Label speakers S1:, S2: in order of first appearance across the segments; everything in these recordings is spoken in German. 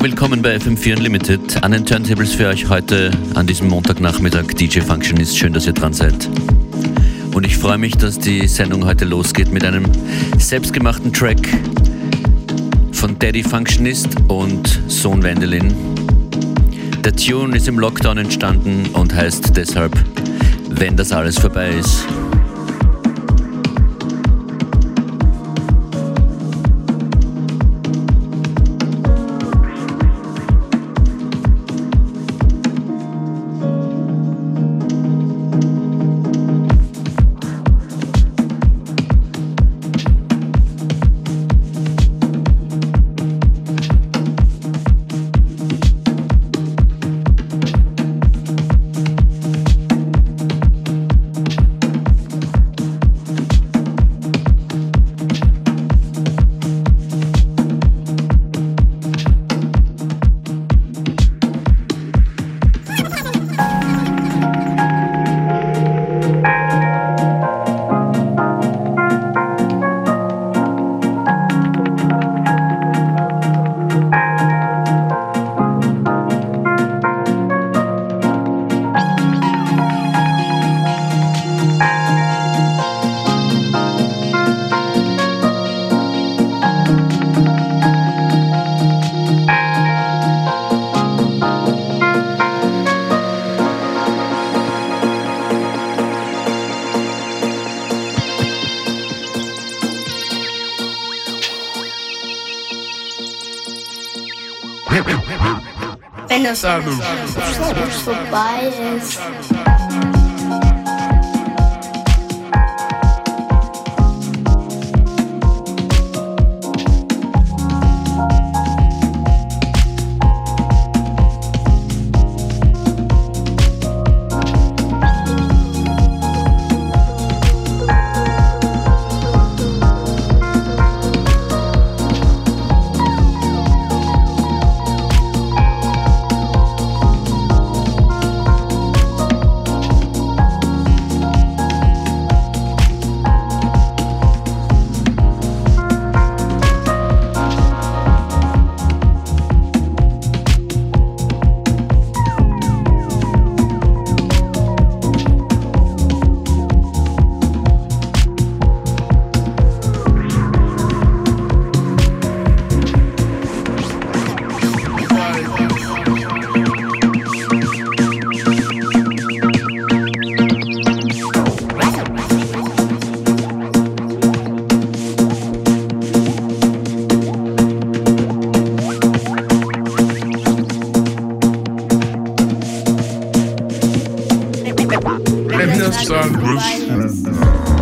S1: Willkommen bei FM4 Unlimited. An den Turntables für euch heute an diesem Montagnachmittag DJ Functionist. Schön, dass ihr dran seid. Und ich freue mich, dass die Sendung heute losgeht mit einem selbstgemachten Track von Daddy Functionist und Sohn Wendelin. Der Tune ist im Lockdown entstanden und heißt deshalb, wenn das alles vorbei ist.
S2: Wenn das vorbei Bruce.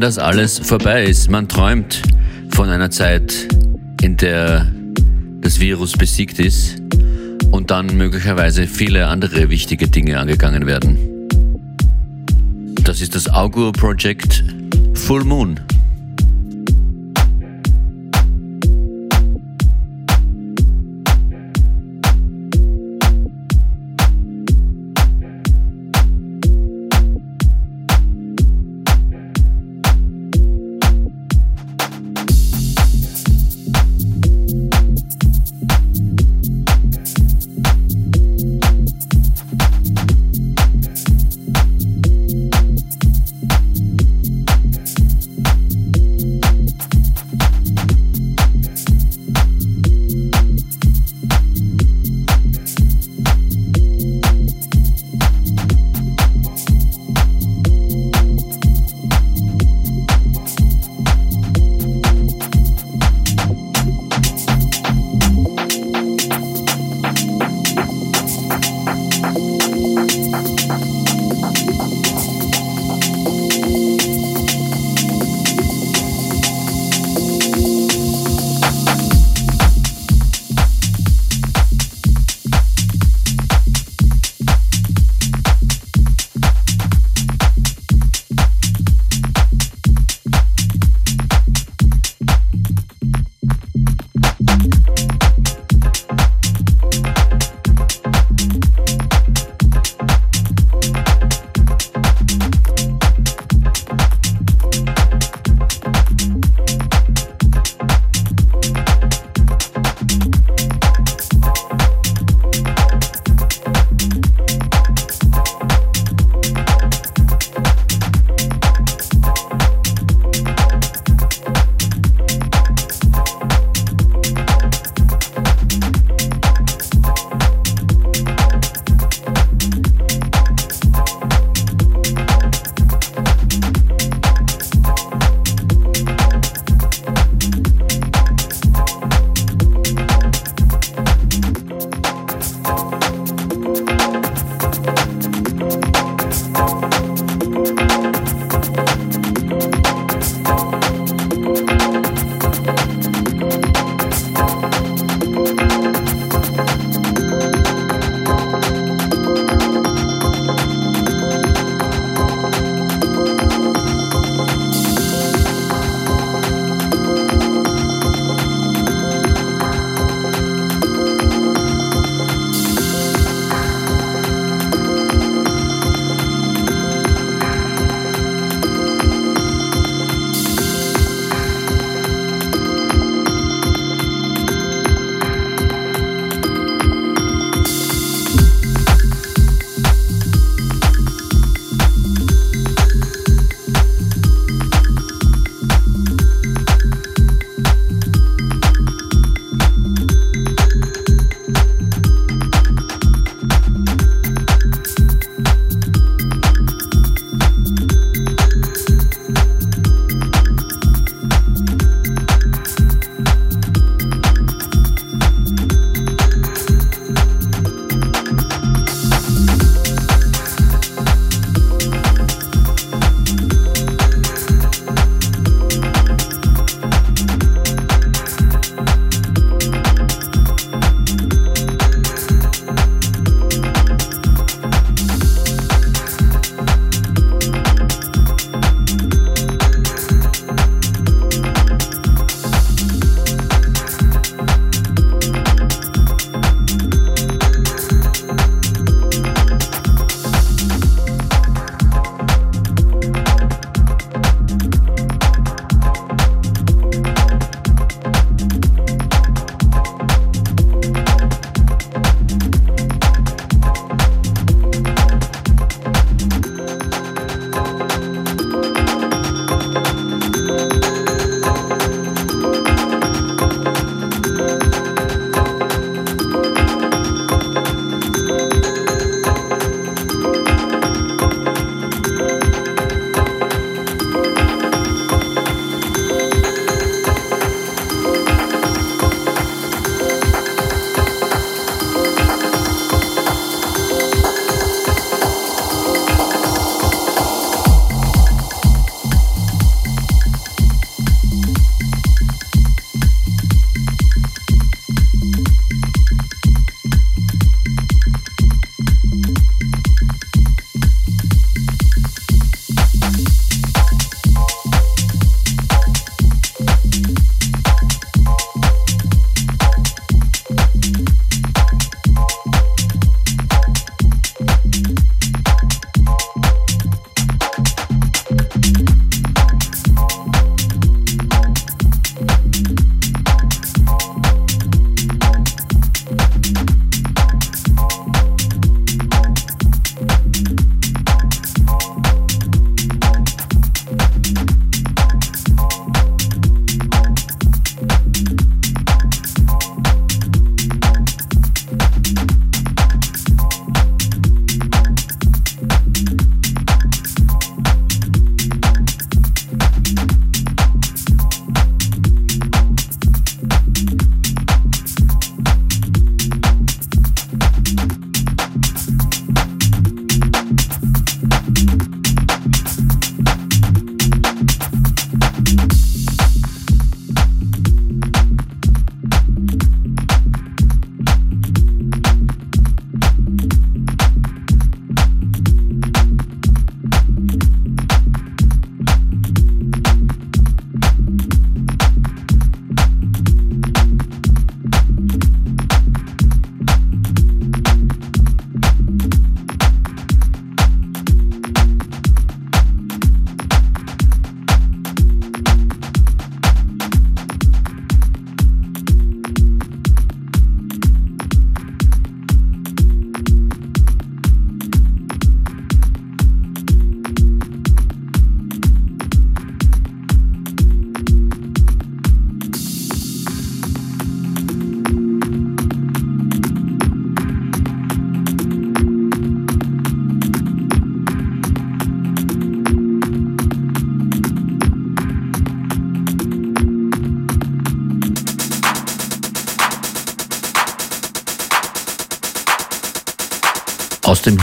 S1: Wenn das alles vorbei ist. Man träumt von einer Zeit, in der das Virus besiegt ist und dann möglicherweise viele andere wichtige Dinge angegangen werden. Das ist das Augur Project Full Moon.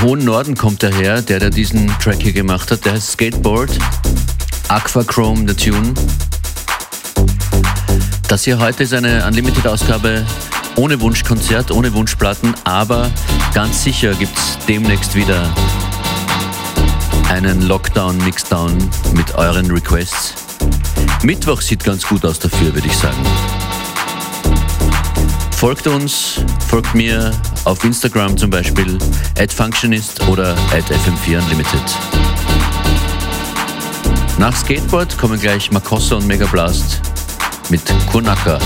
S1: Hohen Norden kommt er her, der, der diesen Track hier gemacht hat. Der heißt Skateboard. Aquachrome, der Tune. Das hier heute ist eine Unlimited-Ausgabe ohne Wunschkonzert, ohne Wunschplatten, aber ganz sicher gibt es demnächst wieder einen Lockdown-Mixdown mit euren Requests. Mittwoch sieht ganz gut aus dafür, würde ich sagen. Folgt uns, folgt mir auf Instagram zum Beispiel, at Functionist oder at FM4 Unlimited. Nach Skateboard kommen gleich Makossa und Mega Blast mit Kunaka.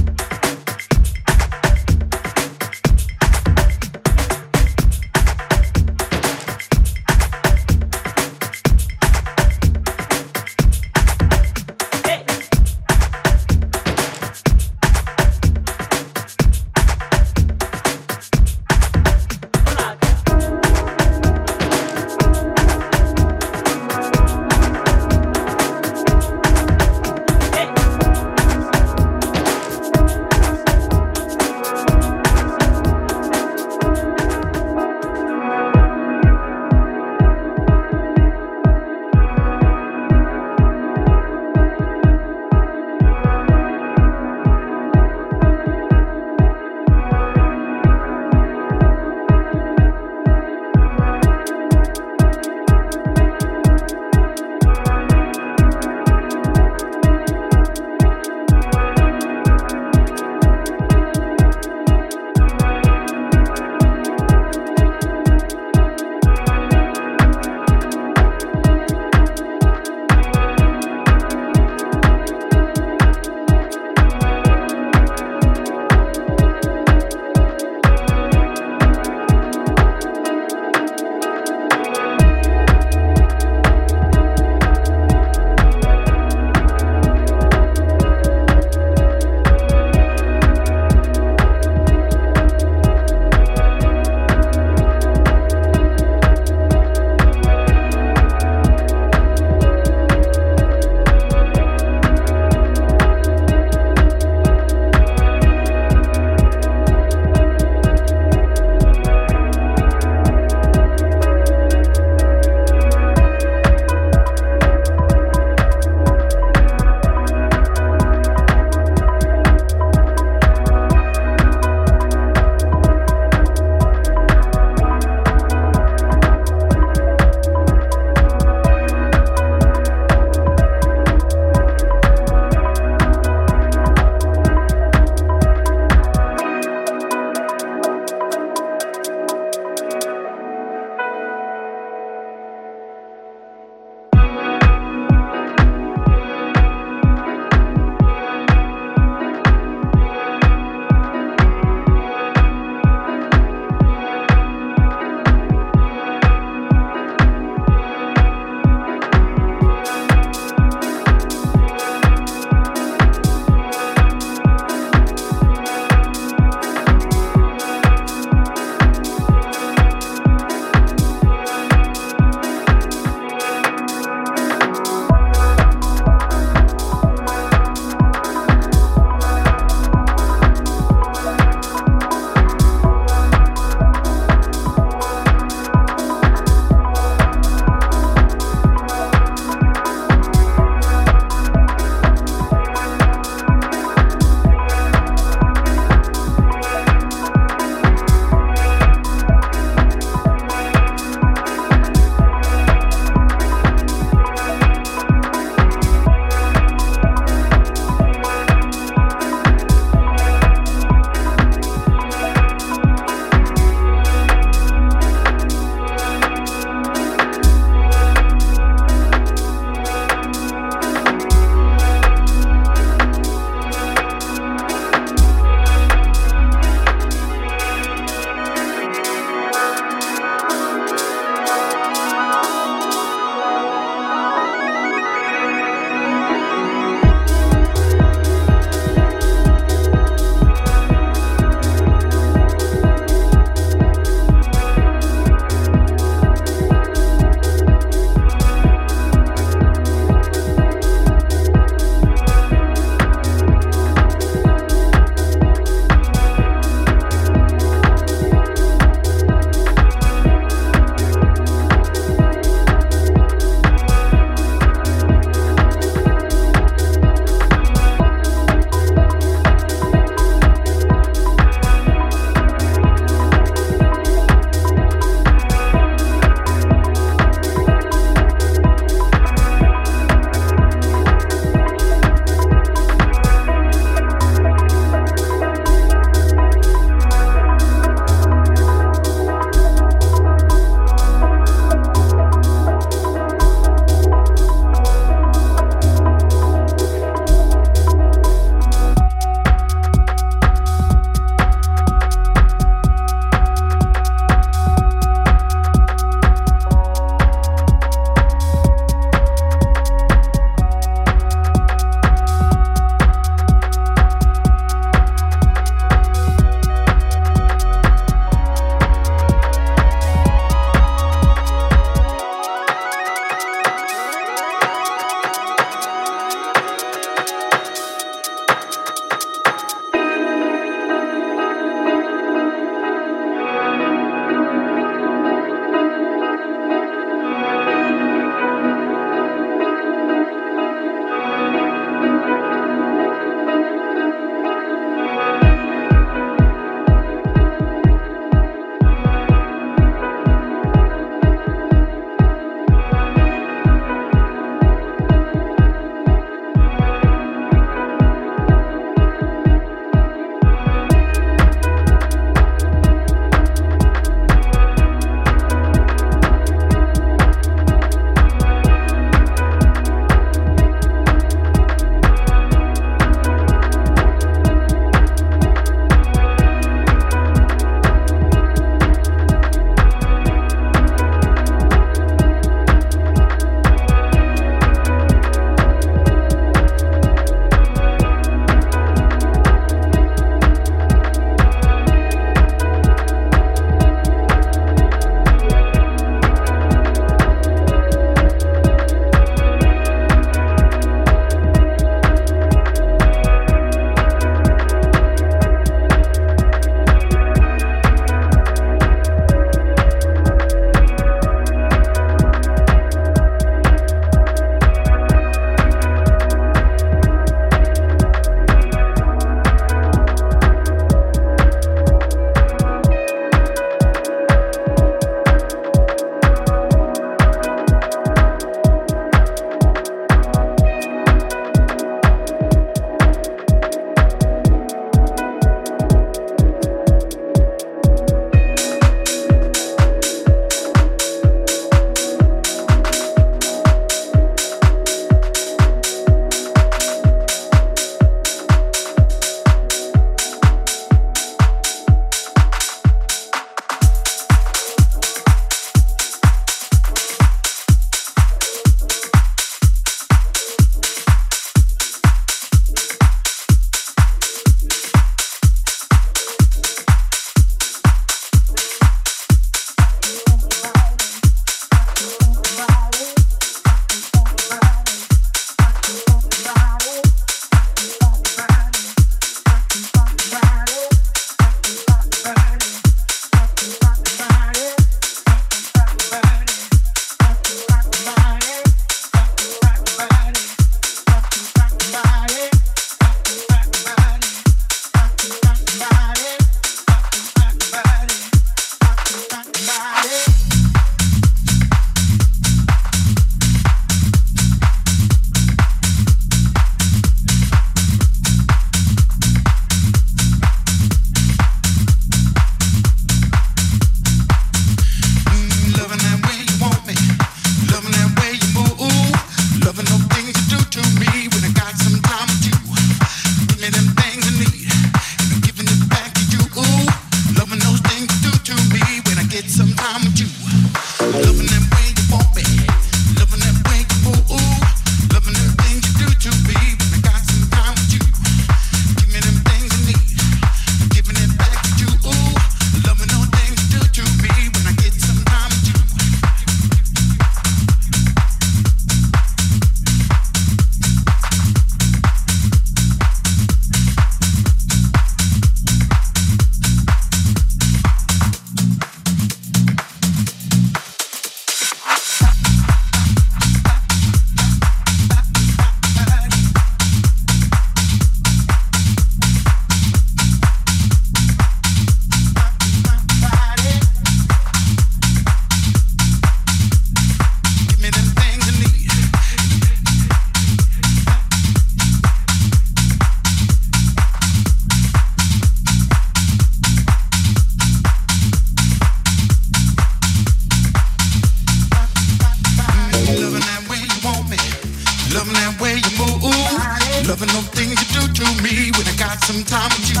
S3: To me when I got some time with you.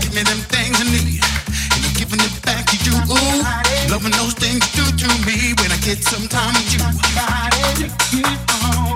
S3: Give me them things I need. And I'm giving it back to you. Loving those things you do to me when I get some time with you.
S1: das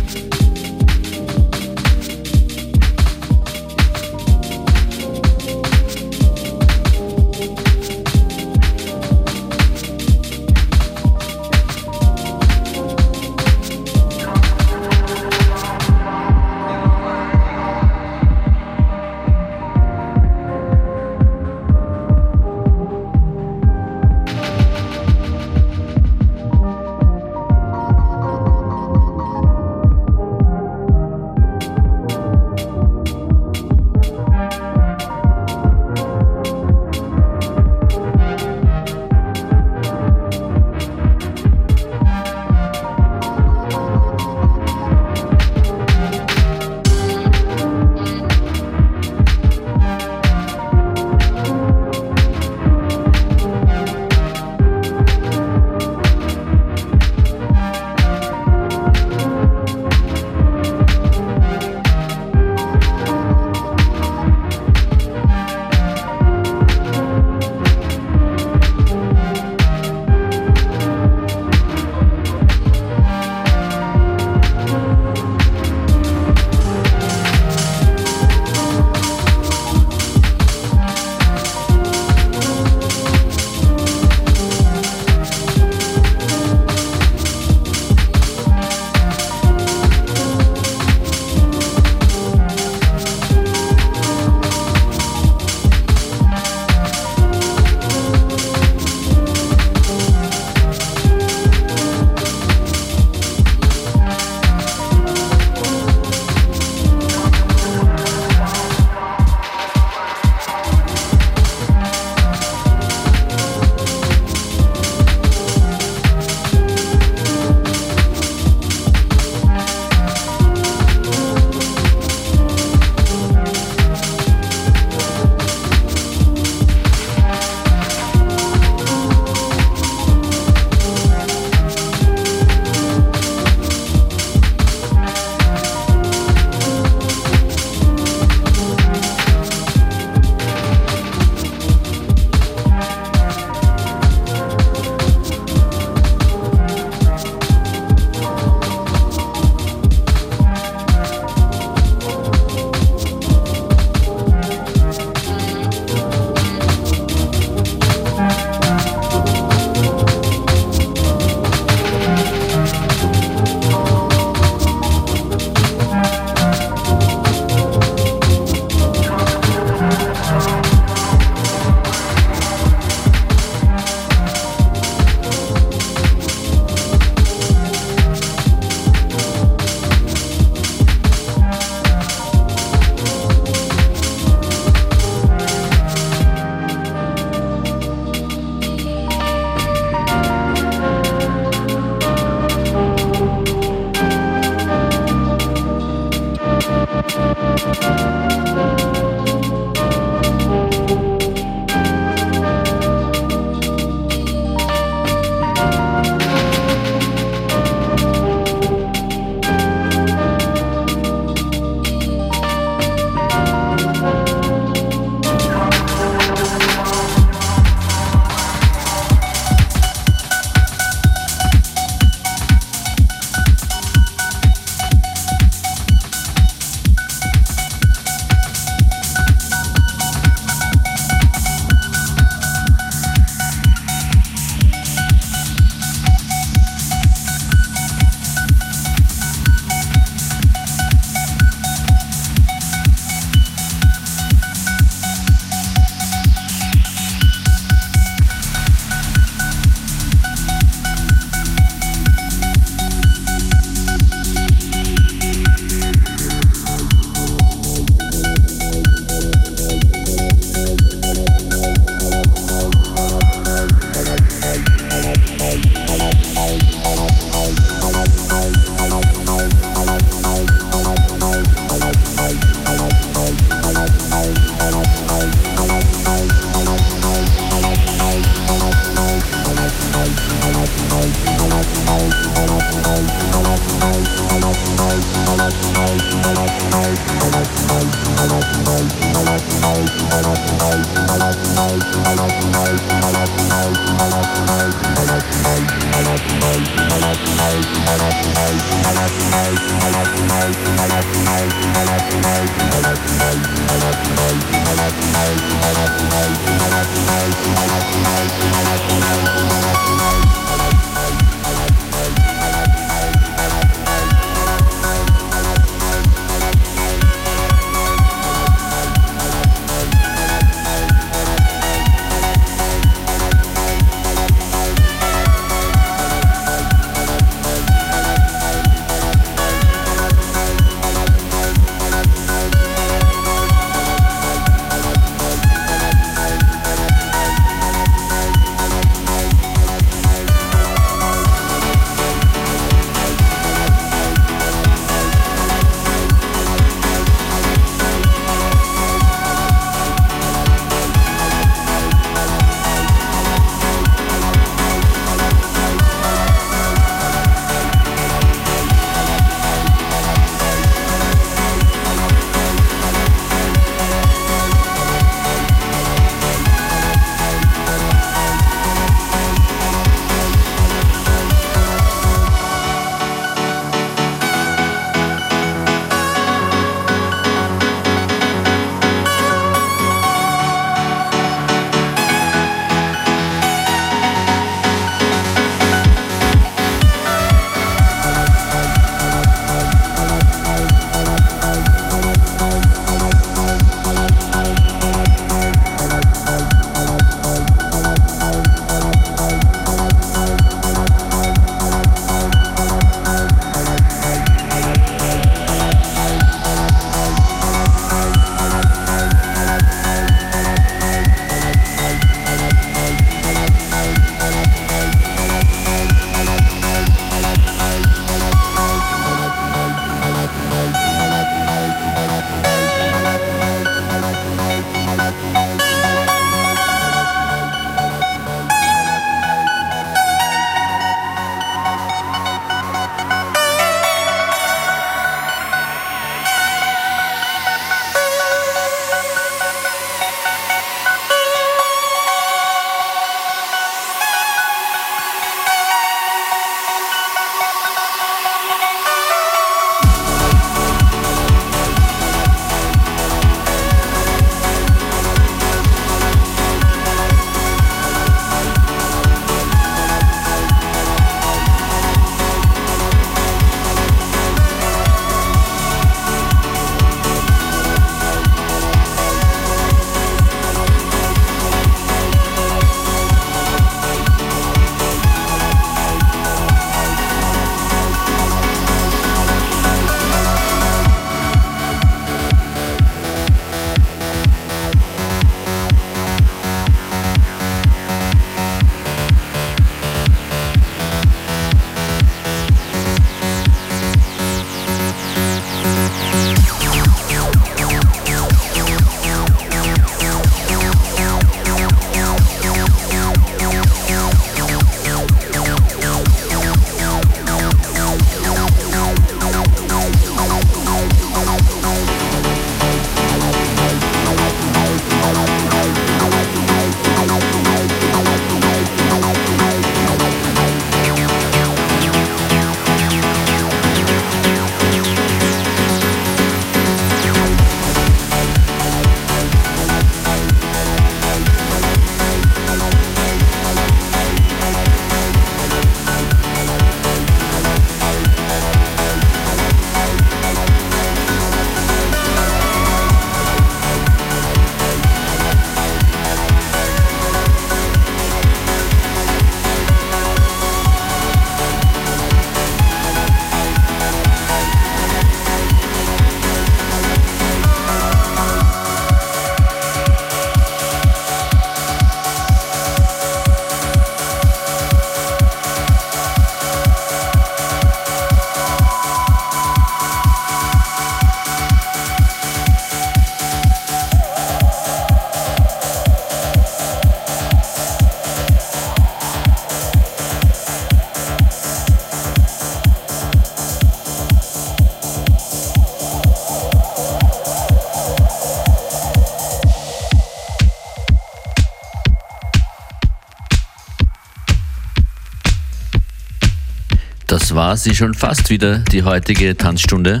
S1: war sie schon fast wieder, die heutige Tanzstunde.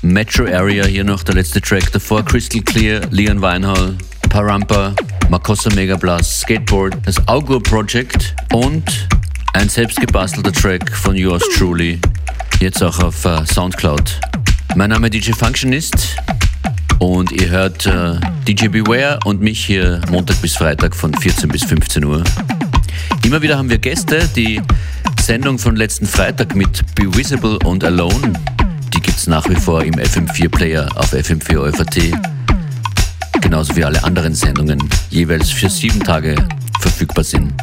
S1: Metro Area hier noch der letzte Track, davor Crystal Clear, Leon Weinhall, Parampa, Makossa Megablast, Skateboard, das Augur Project und ein selbstgebastelter Track von yours truly, jetzt auch auf uh, Soundcloud. Mein Name ist DJ Functionist und ihr hört uh, DJ Beware und mich hier Montag bis Freitag von 14 bis 15 Uhr. Immer wieder haben wir Gäste, die Sendung von letzten Freitag mit Be Visible und Alone, die gibt es nach wie vor im FM4-Player auf FM4 OFAT. Genauso wie alle anderen Sendungen jeweils für sieben Tage verfügbar sind.